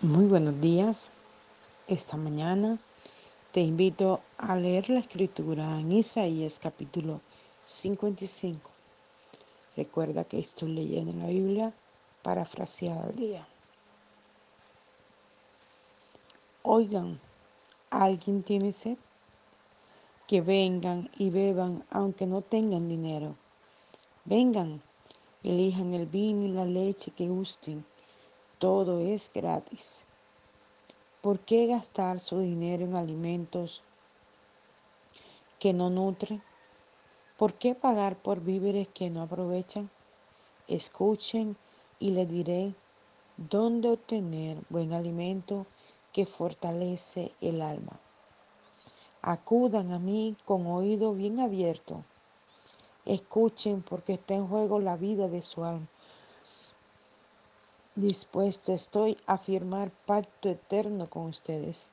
Muy buenos días. Esta mañana te invito a leer la escritura en Isaías capítulo 55. Recuerda que estoy leyendo la Biblia parafraseada al día. Oigan, ¿alguien tiene sed? Que vengan y beban aunque no tengan dinero. Vengan, elijan el vino y la leche que gusten todo es gratis. ¿Por qué gastar su dinero en alimentos que no nutren? ¿Por qué pagar por víveres que no aprovechan? Escuchen y les diré dónde obtener buen alimento que fortalece el alma. Acudan a mí con oído bien abierto. Escuchen porque está en juego la vida de su alma. Dispuesto estoy a firmar pacto eterno con ustedes,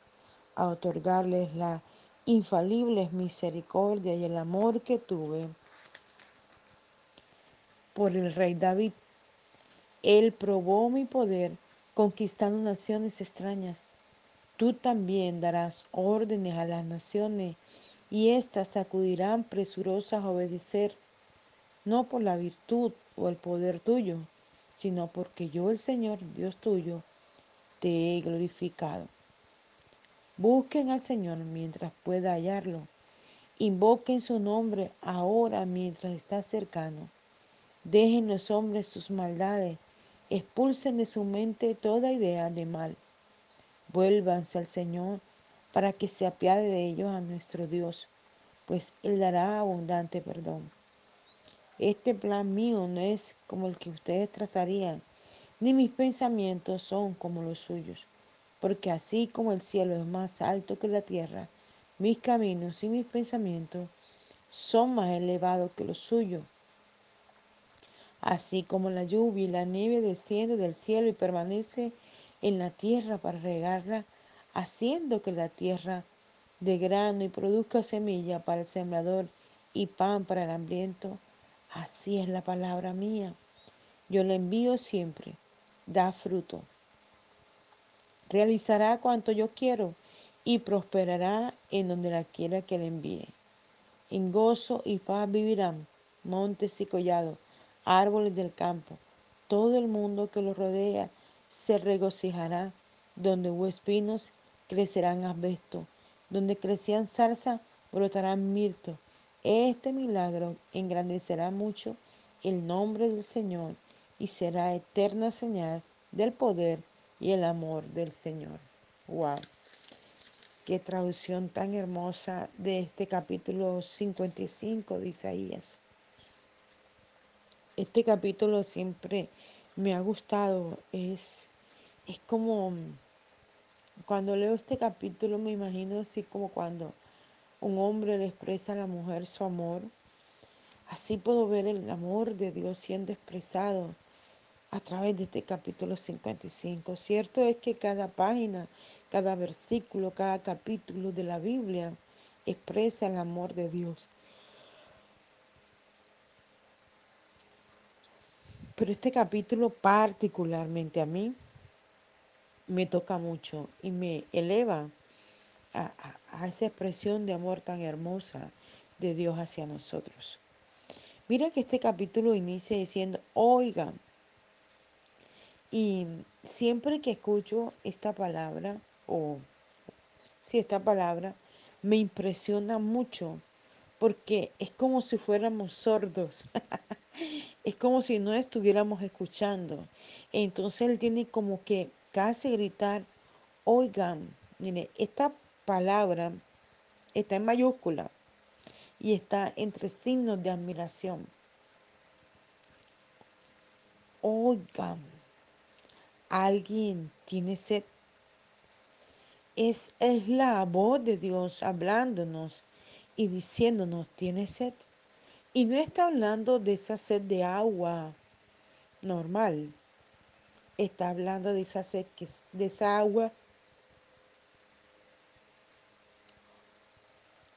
a otorgarles la infalible misericordia y el amor que tuve por el rey David. Él probó mi poder conquistando naciones extrañas. Tú también darás órdenes a las naciones y éstas acudirán presurosas a obedecer, no por la virtud o el poder tuyo, sino porque yo, el Señor, Dios tuyo, te he glorificado. Busquen al Señor mientras pueda hallarlo. Invoquen su nombre ahora mientras está cercano. Dejen los hombres sus maldades, expulsen de su mente toda idea de mal. Vuélvanse al Señor para que se apiade de ellos a nuestro Dios, pues Él dará abundante perdón. Este plan mío no es como el que ustedes trazarían, ni mis pensamientos son como los suyos, porque así como el cielo es más alto que la tierra, mis caminos y mis pensamientos son más elevados que los suyos. Así como la lluvia y la nieve desciende del cielo y permanece en la tierra para regarla, haciendo que la tierra de grano y produzca semilla para el sembrador y pan para el hambriento, Así es la palabra mía. Yo la envío siempre. Da fruto. Realizará cuanto yo quiero y prosperará en donde la quiera que le envíe. En gozo y paz vivirán montes y collados, árboles del campo. Todo el mundo que lo rodea se regocijará. Donde hubo espinos, crecerán asbesto. Donde crecían zarza, brotarán mirto. Este milagro engrandecerá mucho el nombre del Señor y será eterna señal del poder y el amor del Señor. Wow. Qué traducción tan hermosa de este capítulo 55 de Isaías. Este capítulo siempre me ha gustado. Es, es como cuando leo este capítulo me imagino así como cuando un hombre le expresa a la mujer su amor, así puedo ver el amor de Dios siendo expresado a través de este capítulo 55. Cierto es que cada página, cada versículo, cada capítulo de la Biblia expresa el amor de Dios. Pero este capítulo particularmente a mí me toca mucho y me eleva a, esa expresión de amor tan hermosa de Dios hacia nosotros. Mira que este capítulo inicia diciendo, oigan. Y siempre que escucho esta palabra, o si esta palabra, me impresiona mucho, porque es como si fuéramos sordos. es como si no estuviéramos escuchando. Entonces él tiene como que casi gritar, oigan, mire, esta palabra está en mayúscula y está entre signos de admiración. Oigan, alguien tiene sed. Es, es la voz de Dios hablándonos y diciéndonos, tiene sed. Y no está hablando de esa sed de agua normal. Está hablando de esa sed, que, de esa agua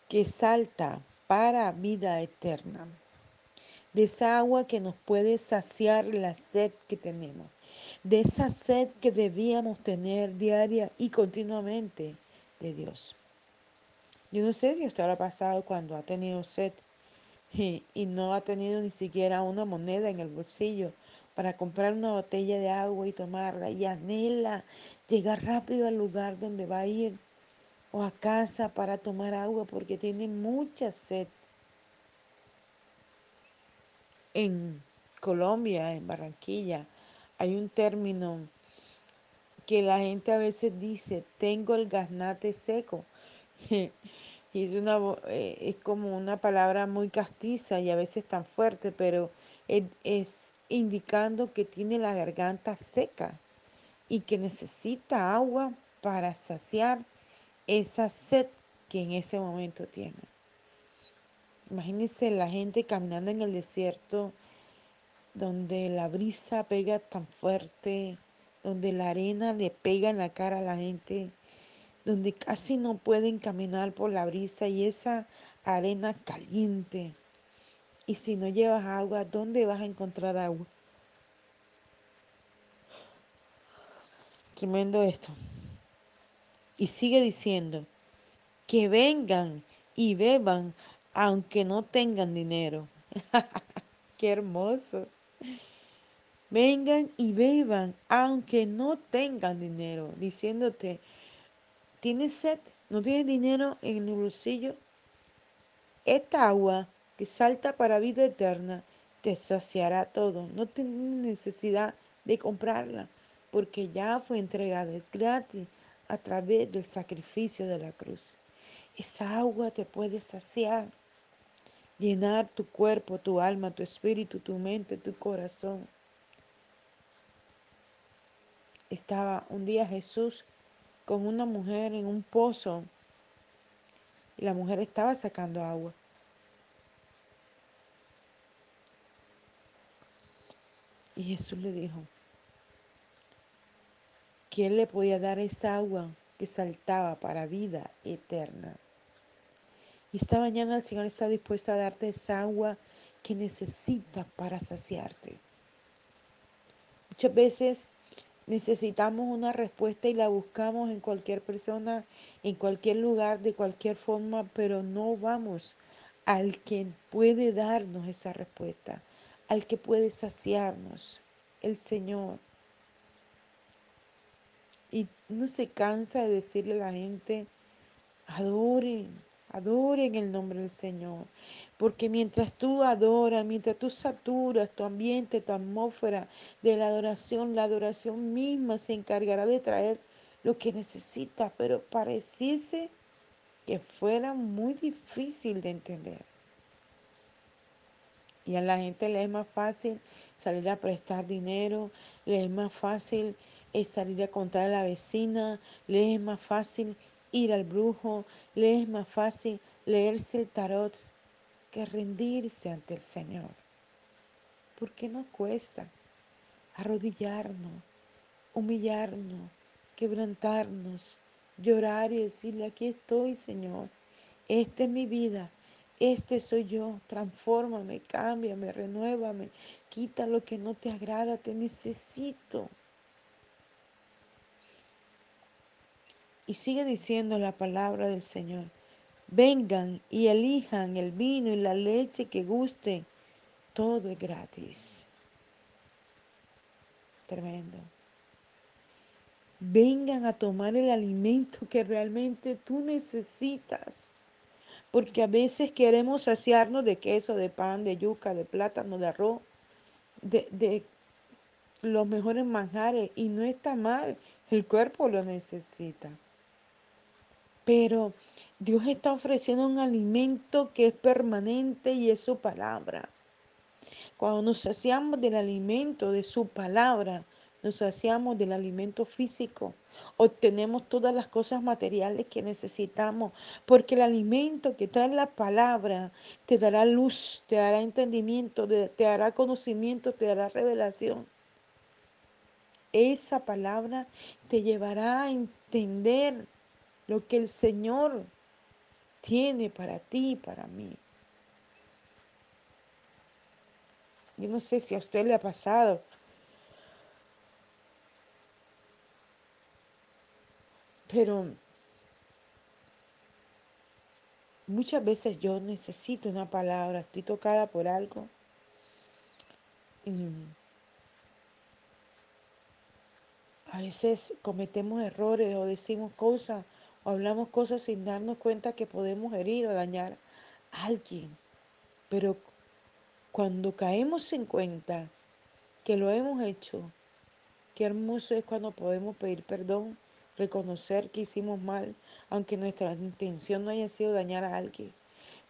que salta para vida eterna, de esa agua que nos puede saciar la sed que tenemos, de esa sed que debíamos tener diaria y continuamente de Dios. Yo no sé si usted lo ha pasado cuando ha tenido sed y, y no ha tenido ni siquiera una moneda en el bolsillo para comprar una botella de agua y tomarla y anhela llegar rápido al lugar donde va a ir o a casa para tomar agua porque tiene mucha sed. En Colombia, en Barranquilla, hay un término que la gente a veces dice, tengo el gaznate seco. y es, una, eh, es como una palabra muy castiza y a veces tan fuerte, pero es, es indicando que tiene la garganta seca y que necesita agua para saciar esa sed que en ese momento tiene. Imagínense la gente caminando en el desierto donde la brisa pega tan fuerte, donde la arena le pega en la cara a la gente, donde casi no pueden caminar por la brisa y esa arena caliente. Y si no llevas agua, ¿dónde vas a encontrar agua? Tremendo esto. Y sigue diciendo, que vengan y beban aunque no tengan dinero. Qué hermoso. Vengan y beban aunque no tengan dinero, diciéndote, ¿tienes sed? ¿No tienes dinero en el bolsillo? Esta agua que salta para vida eterna te saciará todo. No tienes necesidad de comprarla porque ya fue entregada, es gratis a través del sacrificio de la cruz. Esa agua te puede saciar, llenar tu cuerpo, tu alma, tu espíritu, tu mente, tu corazón. Estaba un día Jesús con una mujer en un pozo y la mujer estaba sacando agua. Y Jesús le dijo que él le podía dar esa agua que saltaba para vida eterna. Y esta mañana el Señor está dispuesto a darte esa agua que necesitas para saciarte. Muchas veces necesitamos una respuesta y la buscamos en cualquier persona, en cualquier lugar, de cualquier forma, pero no vamos al que puede darnos esa respuesta, al que puede saciarnos, el Señor. Y no se cansa de decirle a la gente, adoren, adoren el nombre del Señor. Porque mientras tú adoras, mientras tú saturas tu ambiente, tu atmósfera de la adoración, la adoración misma se encargará de traer lo que necesitas. Pero pareciese que fuera muy difícil de entender. Y a la gente le es más fácil salir a prestar dinero, le es más fácil es salir a contar a la vecina, le es más fácil ir al brujo, le es más fácil leerse el tarot que rendirse ante el Señor. ¿Por qué no cuesta arrodillarnos, humillarnos, quebrantarnos, llorar y decirle, aquí estoy, Señor, esta es mi vida, este soy yo, transfórmame, cámbiame, renuévame, quita lo que no te agrada, te necesito. Y sigue diciendo la palabra del Señor. Vengan y elijan el vino y la leche que gusten. Todo es gratis. Tremendo. Vengan a tomar el alimento que realmente tú necesitas. Porque a veces queremos saciarnos de queso, de pan, de yuca, de plátano, de arroz, de, de los mejores manjares. Y no está mal, el cuerpo lo necesita. Pero Dios está ofreciendo un alimento que es permanente y es su palabra. Cuando nos saciamos del alimento de su palabra, nos saciamos del alimento físico, obtenemos todas las cosas materiales que necesitamos, porque el alimento que trae la palabra te dará luz, te dará entendimiento, te dará conocimiento, te dará revelación. Esa palabra te llevará a entender lo que el Señor tiene para ti y para mí. Yo no sé si a usted le ha pasado. Pero muchas veces yo necesito una palabra, estoy tocada por algo. A veces cometemos errores o decimos cosas hablamos cosas sin darnos cuenta que podemos herir o dañar a alguien. Pero cuando caemos en cuenta que lo hemos hecho, qué hermoso es cuando podemos pedir perdón, reconocer que hicimos mal, aunque nuestra intención no haya sido dañar a alguien.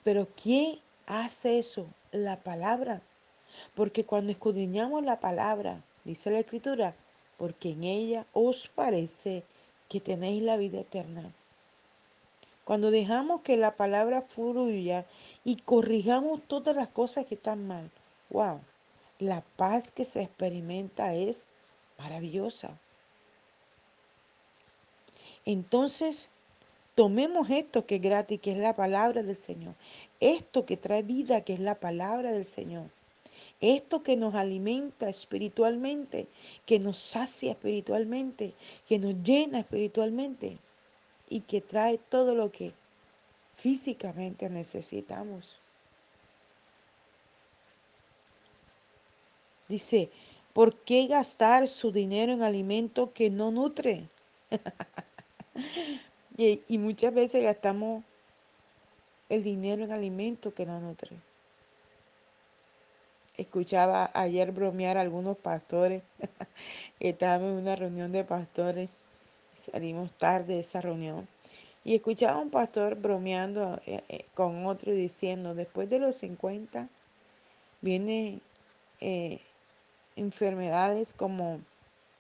Pero ¿quién hace eso? La palabra. Porque cuando escudriñamos la palabra, dice la escritura, porque en ella os parece que tenéis la vida eterna. Cuando dejamos que la palabra fluya y corrijamos todas las cosas que están mal, wow, la paz que se experimenta es maravillosa. Entonces, tomemos esto que es gratis, que es la palabra del Señor. Esto que trae vida, que es la palabra del Señor. Esto que nos alimenta espiritualmente, que nos sacia espiritualmente, que nos llena espiritualmente y que trae todo lo que físicamente necesitamos. Dice, ¿por qué gastar su dinero en alimento que no nutre? y, muchas veces gastamos el dinero en alimento que no nutre. Escuchaba ayer bromear a algunos pastores. Estábamos en una reunión de pastores. Salimos tarde de esa reunión. Y escuchaba a un pastor bromeando eh, eh, con otro y diciendo, después de los 50 vienen eh, enfermedades como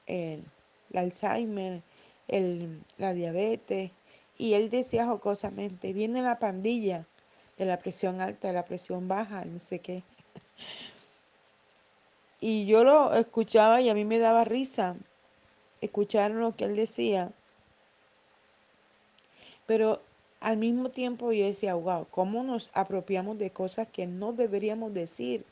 el, Alzheimer, el, la diabetes. Y él decía jocosamente, viene la pandilla de la presión alta, de la presión baja, no sé qué. Y yo lo escuchaba y a mí me daba risa escuchar lo que él decía. Pero al mismo tiempo yo decía, wow, ¿cómo nos apropiamos de cosas que no deberíamos decir?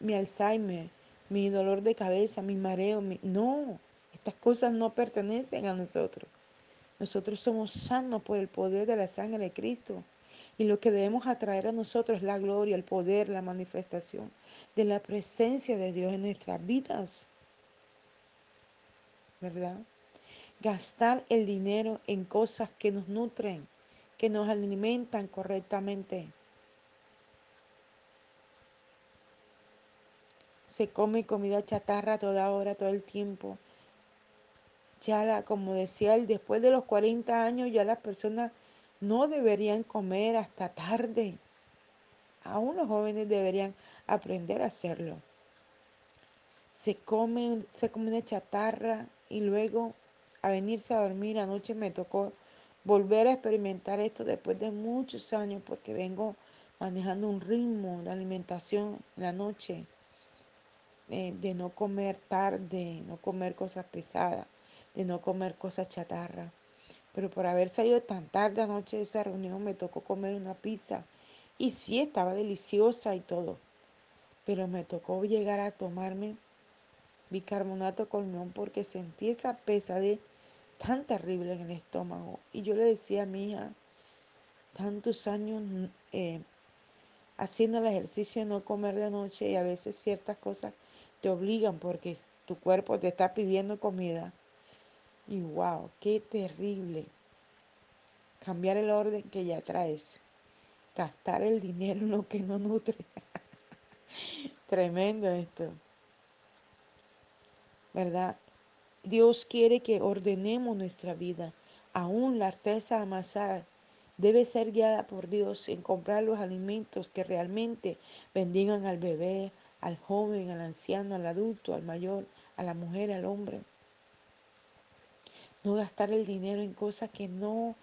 Mi Alzheimer, mi dolor de cabeza, mi mareo, mi... no, estas cosas no pertenecen a nosotros. Nosotros somos sanos por el poder de la sangre de Cristo. Y lo que debemos atraer a nosotros es la gloria, el poder, la manifestación de la presencia de Dios en nuestras vidas. ¿Verdad? Gastar el dinero en cosas que nos nutren, que nos alimentan correctamente. Se come comida chatarra toda hora, todo el tiempo. Ya la, como decía él, después de los 40 años ya las personas no deberían comer hasta tarde. Aún los jóvenes deberían aprender a hacerlo. Se come, se come una chatarra y luego a venirse a dormir. Anoche me tocó volver a experimentar esto después de muchos años porque vengo manejando un ritmo de alimentación en la noche, eh, de no comer tarde, no comer cosas pesadas, de no comer cosas chatarra. Pero por haber salido tan tarde anoche de esa reunión me tocó comer una pizza. Y sí, estaba deliciosa y todo. Pero me tocó llegar a tomarme bicarbonato colmón porque sentí esa pesadez tan terrible en el estómago. Y yo le decía a mi hija, tantos años eh, haciendo el ejercicio de no comer de noche y a veces ciertas cosas te obligan porque tu cuerpo te está pidiendo comida. Y wow, qué terrible. Cambiar el orden que ya traes. Gastar el dinero en lo que no nutre. Tremendo esto. ¿Verdad? Dios quiere que ordenemos nuestra vida. Aún la artesa amasada debe ser guiada por Dios en comprar los alimentos que realmente bendigan al bebé, al joven, al anciano, al adulto, al mayor, a la mujer, al hombre. No gastar el dinero en cosas que no,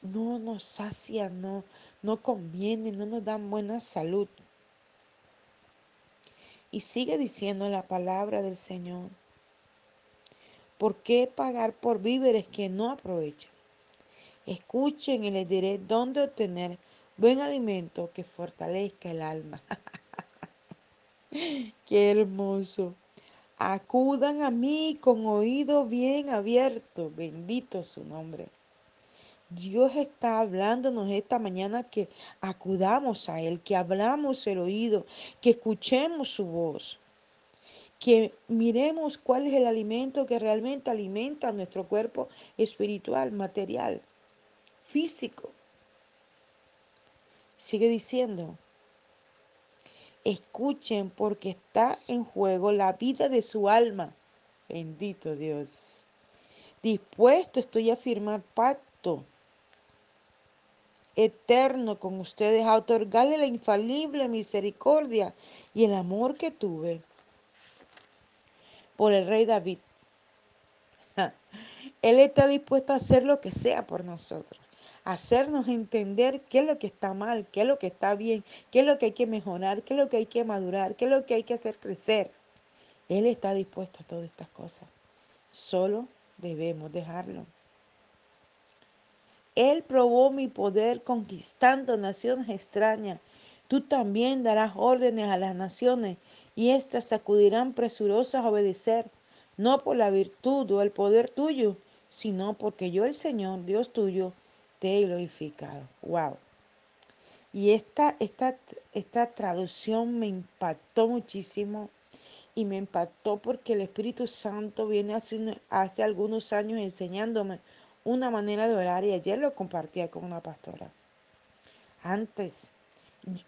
no nos sacian, no, no convienen, no nos dan buena salud. Y sigue diciendo la palabra del Señor. ¿Por qué pagar por víveres que no aprovechan? Escuchen y les diré dónde obtener buen alimento que fortalezca el alma. qué hermoso. Acudan a mí con oído bien abierto. Bendito su nombre. Dios está hablándonos esta mañana que acudamos a Él, que abramos el oído, que escuchemos su voz, que miremos cuál es el alimento que realmente alimenta nuestro cuerpo espiritual, material, físico. Sigue diciendo, escuchen porque está en juego la vida de su alma. Bendito Dios. Dispuesto estoy a firmar pacto eterno con ustedes, a otorgarle la infalible misericordia y el amor que tuve por el rey David. Él está dispuesto a hacer lo que sea por nosotros, hacernos entender qué es lo que está mal, qué es lo que está bien, qué es lo que hay que mejorar, qué es lo que hay que madurar, qué es lo que hay que hacer crecer. Él está dispuesto a todas estas cosas. Solo debemos dejarlo. Él probó mi poder conquistando naciones extrañas. Tú también darás órdenes a las naciones y éstas sacudirán presurosas a obedecer, no por la virtud o el poder tuyo, sino porque yo, el Señor, Dios tuyo, he glorificado. ¡Wow! Y esta, esta, esta traducción me impactó muchísimo y me impactó porque el Espíritu Santo viene hace, hace algunos años enseñándome una manera de orar y ayer lo compartía con una pastora. Antes,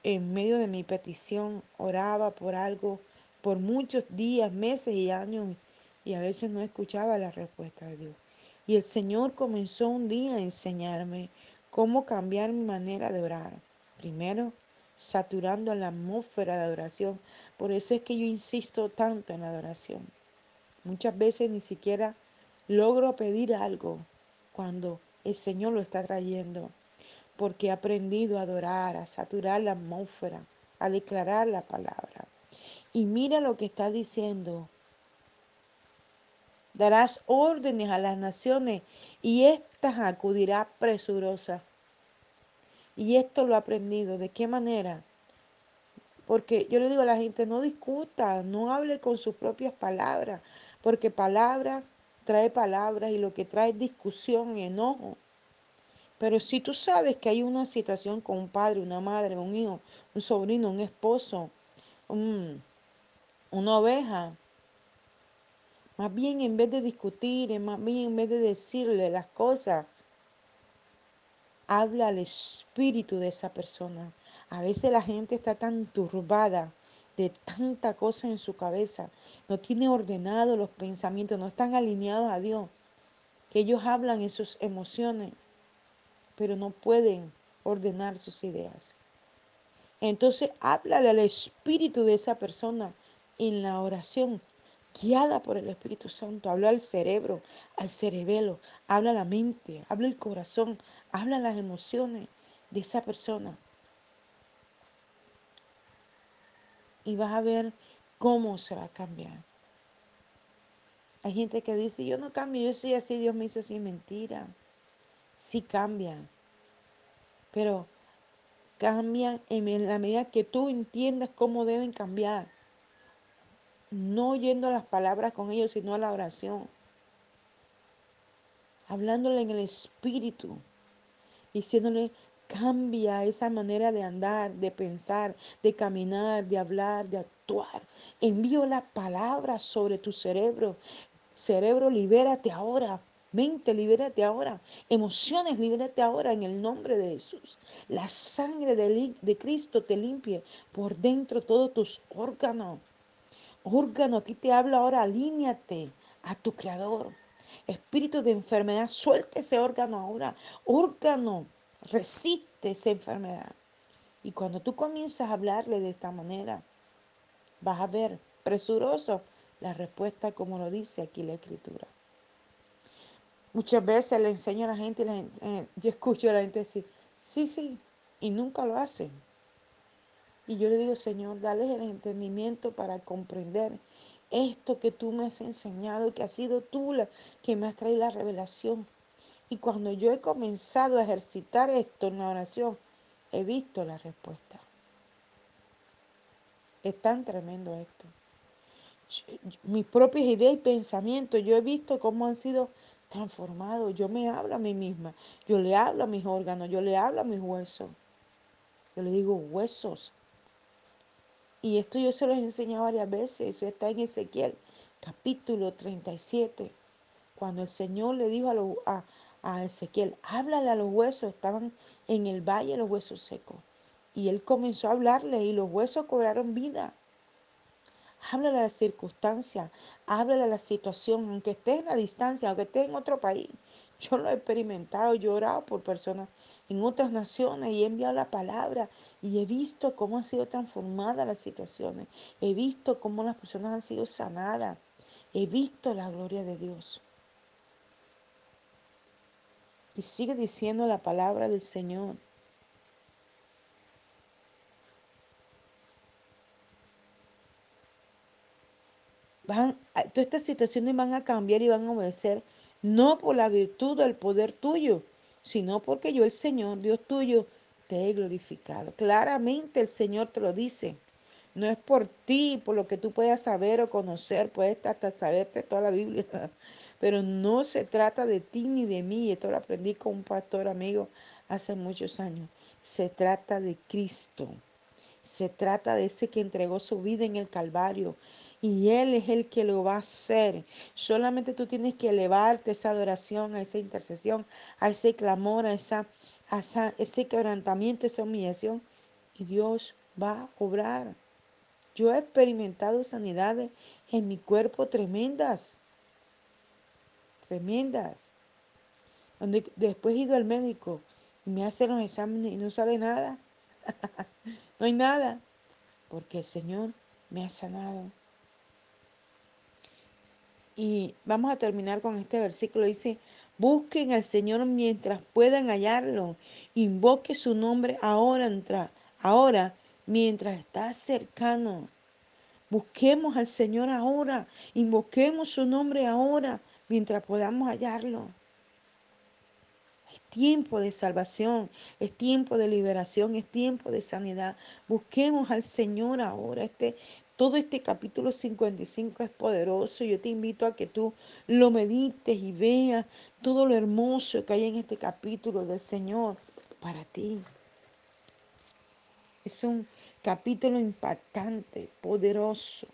en medio de mi petición, oraba por algo por muchos días, meses y años y a veces no escuchaba la respuesta de Dios. Y el Señor comenzó un día a enseñarme cómo cambiar mi manera de orar. Primero, saturando la atmósfera de adoración. Por eso es que yo insisto tanto en la adoración. Muchas veces ni siquiera logro pedir algo cuando el Señor lo está trayendo, porque he aprendido a adorar, a saturar la atmósfera, a declarar la palabra. Y mira lo que está diciendo. Darás órdenes a las naciones y éstas acudirá presurosa. Y esto lo he aprendido. ¿De qué manera? Porque yo le digo a la gente, no discuta, no hable con sus propias palabras, porque palabra trae palabras y lo que trae es discusión y enojo. Pero si tú sabes que hay una situación con un padre, una madre, un hijo, un sobrino, un esposo, una oveja, más bien en vez de discutir, más bien en vez de decirle las cosas, habla al espíritu de esa persona. A veces la gente está tan turbada de tanta cosa en su cabeza, no tiene ordenado los pensamientos, no están alineados a Dios, que ellos hablan en sus emociones, pero no pueden ordenar sus ideas. Entonces háblale al espíritu de esa persona en la oración, guiada por el Espíritu Santo. Habla al cerebro, al cerebelo, habla a la mente, habla el corazón, habla las emociones de esa persona. Y vas a ver cómo se va a cambiar. Hay gente que dice, yo no cambio, yo soy así, Dios me hizo así. Mentira. Sí cambian. Pero cambian en la medida que tú entiendas cómo deben cambiar. No oyendo las palabras con ellos, sino a la oración. Hablándole en el espíritu. Diciéndole, cambia esa manera de andar, de pensar, de caminar, de hablar, de actuar. Envío la palabra sobre tu cerebro. Cerebro, libérate ahora. Mente, libérate ahora. Emociones, libérate ahora en el nombre de Jesús. La sangre de, de Cristo te limpie por dentro todos tus órganos. Órgano, a ti te hablo ahora, alíñate a tu creador. Espíritu de enfermedad, suelte ese órgano ahora. Órgano, resiste esa enfermedad. Y cuando tú comienzas a hablarle de esta manera, vas a ver presuroso la respuesta como lo dice aquí la escritura. Muchas veces le enseño a la gente, eh, yo escucho a la gente decir, sí, sí, y nunca lo hacen. Y yo le digo, Señor, dale el entendimiento para comprender esto que tú me has enseñado, que ha sido tú la que me has traído la revelación. Y cuando yo he comenzado a ejercitar esto en la oración, he visto la respuesta. Es tan tremendo esto. mis propias ideas y pensamientos. Yo he visto cómo han sido transformados. Yo me hablo a mí misma. Yo le hablo a mis órganos. Yo le hablo a mis huesos. Yo le digo huesos. Y esto yo se los he enseñado varias veces. Eso está en Ezequiel, capítulo 37. Cuando el Señor le dijo a, Ezequiel, háblale a los huesos. Estaban en el valle los huesos secos. Y él comenzó a hablarle y los huesos cobraron vida. Háblale a la circunstancia, háblale a la situación, aunque esté en la distancia, aunque esté en otro país. Yo lo he experimentado, yo he orado por personas en otras naciones y he enviado la palabra y he visto cómo han sido transformadas las situaciones. He visto cómo las personas han sido sanadas. He visto la gloria de Dios. Y sigue diciendo la palabra del Señor. Van, todas estas situaciones van a cambiar y van a obedecer, no por la virtud del poder tuyo, sino porque yo, el Señor, Dios tuyo, te he glorificado. Claramente el Señor te lo dice. No es por ti, por lo que tú puedas saber o conocer, puedes hasta saberte toda la Biblia, pero no se trata de ti ni de mí. Esto lo aprendí con un pastor amigo hace muchos años. Se trata de Cristo. Se trata de ese que entregó su vida en el Calvario. Y Él es el que lo va a hacer. Solamente tú tienes que elevarte esa adoración, a esa intercesión, a ese clamor, a, esa, a ese quebrantamiento, esa humillación. Y Dios va a obrar. Yo he experimentado sanidades en mi cuerpo tremendas, tremendas. Después he ido al médico y me hacen los exámenes y no sabe nada. no hay nada, porque el Señor me ha sanado. Y vamos a terminar con este versículo. Dice, busquen al Señor mientras puedan hallarlo. Invoque su nombre ahora, ahora mientras está cercano. Busquemos al Señor ahora, invoquemos su nombre ahora, mientras podamos hallarlo. Es tiempo de salvación, es tiempo de liberación, es tiempo de sanidad. Busquemos al Señor ahora. Este, todo este capítulo 55 es poderoso. Yo te invito a que tú lo medites y veas todo lo hermoso que hay en este capítulo del Señor para ti. Es un capítulo impactante, poderoso,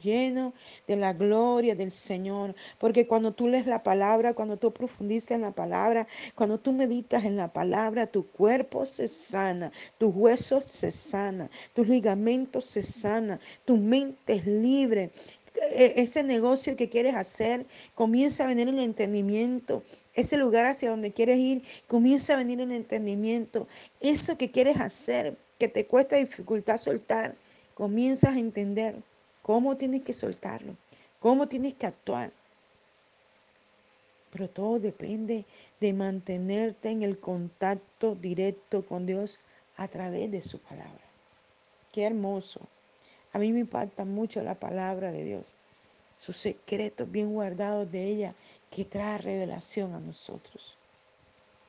lleno de la gloria del Señor. Porque cuando tú lees la palabra, cuando tú profundizas en la palabra, cuando tú meditas en la palabra, tu cuerpo se sana, tus huesos se sana, tus ligamentos se sana, tu mente es libre, e, ese negocio que quieres hacer, comienza a venir el entendimiento. Ese lugar hacia donde quieres ir, comienza a venir el entendimiento. Eso que quieres hacer, que te cuesta dificultad soltar, comienzas a entender cómo tienes que soltarlo, cómo tienes que actuar. Pero todo depende de mantenerte en el contacto directo con Dios a través de su palabra. Qué hermoso. A mí me impacta mucho la palabra de Dios, sus secretos bien guardados de ella que trae revelación a nosotros.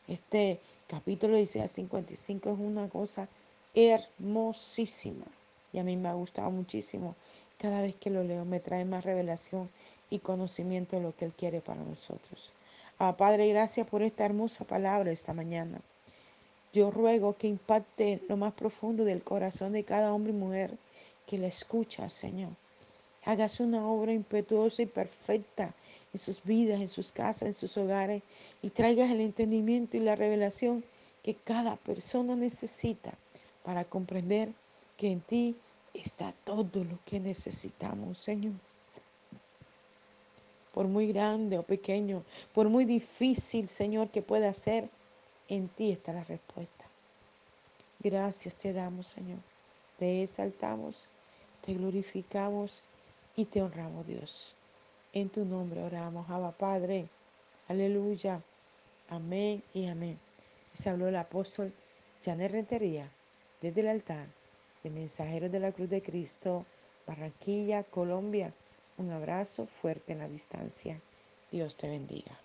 Este capítulo 16 a 55 es una cosa hermosísima y a mí me ha gustado muchísimo. Cada vez que lo leo me trae más revelación y conocimiento de lo que Él quiere para nosotros. Ah, Padre, gracias por esta hermosa palabra esta mañana. Yo ruego que impacte lo más profundo del corazón de cada hombre y mujer que la escucha, Señor. Hagas una obra impetuosa y perfecta en sus vidas, en sus casas, en sus hogares, y traigas el entendimiento y la revelación que cada persona necesita para comprender que en ti está todo lo que necesitamos, Señor. Por muy grande o pequeño, por muy difícil, Señor, que pueda ser, en ti está la respuesta. Gracias te damos, Señor. Te exaltamos te glorificamos y te honramos, Dios. En tu nombre oramos, Abba Padre. Aleluya. Amén y amén. Se habló el apóstol Janet Rentería desde el altar de Mensajeros de la Cruz de Cristo, Barranquilla, Colombia. Un abrazo fuerte en la distancia. Dios te bendiga.